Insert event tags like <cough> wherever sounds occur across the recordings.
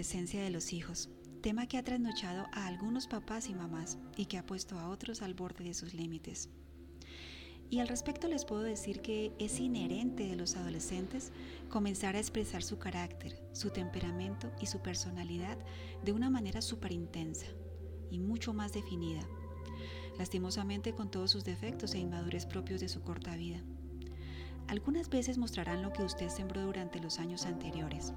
adolescencia de los hijos, tema que ha trasnochado a algunos papás y mamás y que ha puesto a otros al borde de sus límites. Y al respecto les puedo decir que es inherente de los adolescentes comenzar a expresar su carácter, su temperamento y su personalidad de una manera súper intensa y mucho más definida, lastimosamente con todos sus defectos e inmadurez propios de su corta vida. Algunas veces mostrarán lo que usted sembró durante los años anteriores,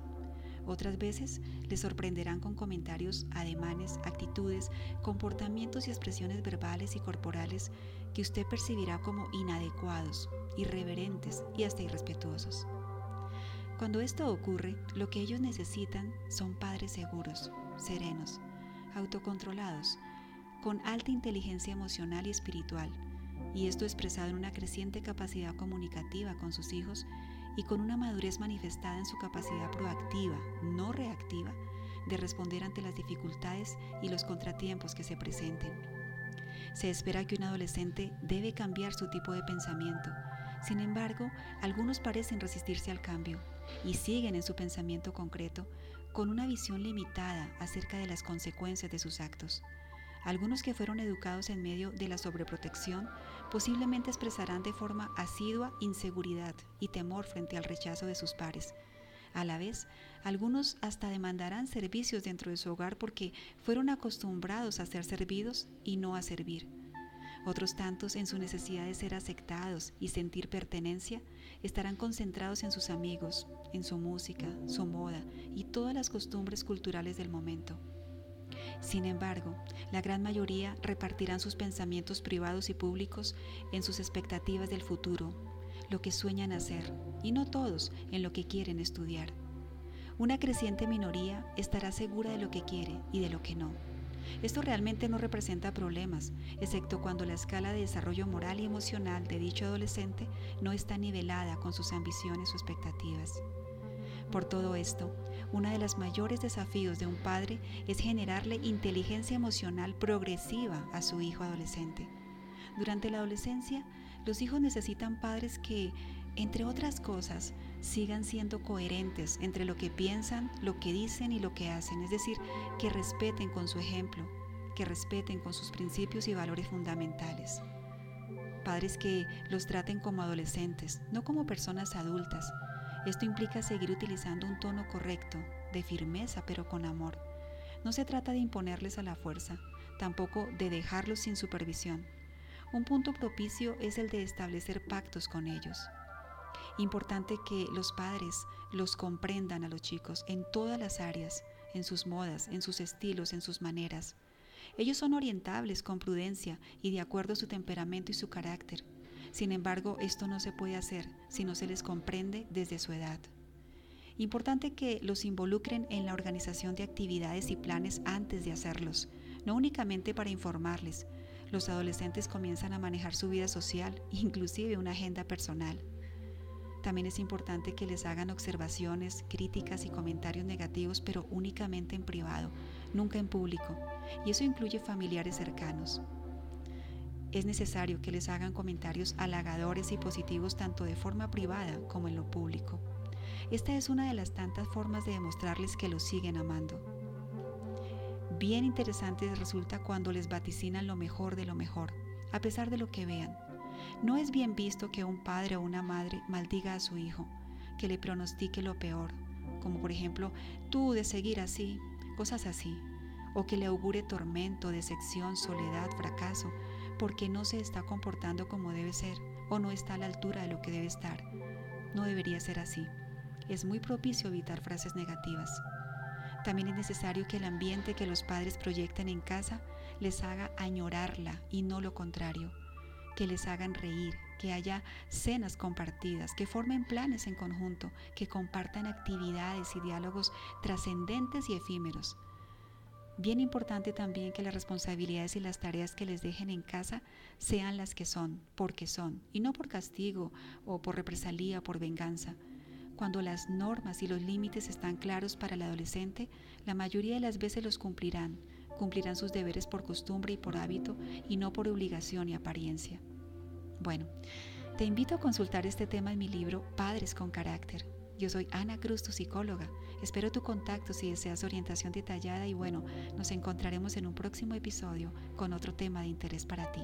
otras veces le sorprenderán con comentarios, ademanes, actitudes, comportamientos y expresiones verbales y corporales que usted percibirá como inadecuados, irreverentes y hasta irrespetuosos. Cuando esto ocurre, lo que ellos necesitan son padres seguros, serenos, autocontrolados, con alta inteligencia emocional y espiritual, y esto expresado en una creciente capacidad comunicativa con sus hijos y con una madurez manifestada en su capacidad proactiva, no reactiva, de responder ante las dificultades y los contratiempos que se presenten. Se espera que un adolescente debe cambiar su tipo de pensamiento. Sin embargo, algunos parecen resistirse al cambio y siguen en su pensamiento concreto con una visión limitada acerca de las consecuencias de sus actos. Algunos que fueron educados en medio de la sobreprotección posiblemente expresarán de forma asidua inseguridad y temor frente al rechazo de sus pares. A la vez, algunos hasta demandarán servicios dentro de su hogar porque fueron acostumbrados a ser servidos y no a servir. Otros tantos, en su necesidad de ser aceptados y sentir pertenencia, estarán concentrados en sus amigos, en su música, su moda y todas las costumbres culturales del momento. Sin embargo, la gran mayoría repartirán sus pensamientos privados y públicos en sus expectativas del futuro, lo que sueñan hacer, y no todos en lo que quieren estudiar. Una creciente minoría estará segura de lo que quiere y de lo que no. Esto realmente no representa problemas, excepto cuando la escala de desarrollo moral y emocional de dicho adolescente no está nivelada con sus ambiciones o expectativas. Por todo esto, uno de los mayores desafíos de un padre es generarle inteligencia emocional progresiva a su hijo adolescente. Durante la adolescencia, los hijos necesitan padres que, entre otras cosas, sigan siendo coherentes entre lo que piensan, lo que dicen y lo que hacen, es decir, que respeten con su ejemplo, que respeten con sus principios y valores fundamentales. Padres que los traten como adolescentes, no como personas adultas, esto implica seguir utilizando un tono correcto, de firmeza, pero con amor. No se trata de imponerles a la fuerza, tampoco de dejarlos sin supervisión. Un punto propicio es el de establecer pactos con ellos. Importante que los padres los comprendan a los chicos en todas las áreas, en sus modas, en sus estilos, en sus maneras. Ellos son orientables con prudencia y de acuerdo a su temperamento y su carácter. Sin embargo, esto no se puede hacer si no se les comprende desde su edad. Importante que los involucren en la organización de actividades y planes antes de hacerlos, no únicamente para informarles. Los adolescentes comienzan a manejar su vida social, <laughs> inclusive una agenda personal. También es importante que les hagan observaciones, críticas y comentarios negativos, pero únicamente en privado, nunca en público. Y eso incluye familiares cercanos es necesario que les hagan comentarios halagadores y positivos tanto de forma privada como en lo público. Esta es una de las tantas formas de demostrarles que los siguen amando. Bien interesante resulta cuando les vaticinan lo mejor de lo mejor, a pesar de lo que vean. No es bien visto que un padre o una madre maldiga a su hijo, que le pronostique lo peor, como por ejemplo, tú de seguir así, cosas así, o que le augure tormento, decepción, soledad, fracaso, porque no se está comportando como debe ser o no está a la altura de lo que debe estar. No debería ser así. Es muy propicio evitar frases negativas. También es necesario que el ambiente que los padres proyecten en casa les haga añorarla y no lo contrario, que les hagan reír, que haya cenas compartidas, que formen planes en conjunto, que compartan actividades y diálogos trascendentes y efímeros Bien importante también que las responsabilidades y las tareas que les dejen en casa sean las que son, porque son, y no por castigo o por represalia o por venganza. Cuando las normas y los límites están claros para el adolescente, la mayoría de las veces los cumplirán, cumplirán sus deberes por costumbre y por hábito y no por obligación y apariencia. Bueno, te invito a consultar este tema en mi libro Padres con Carácter Yo soy Ana Cruz, tu psicóloga. Espero tu contacto si deseas orientación detallada y bueno, nos encontraremos en un próximo episodio con otro tema de interés para ti.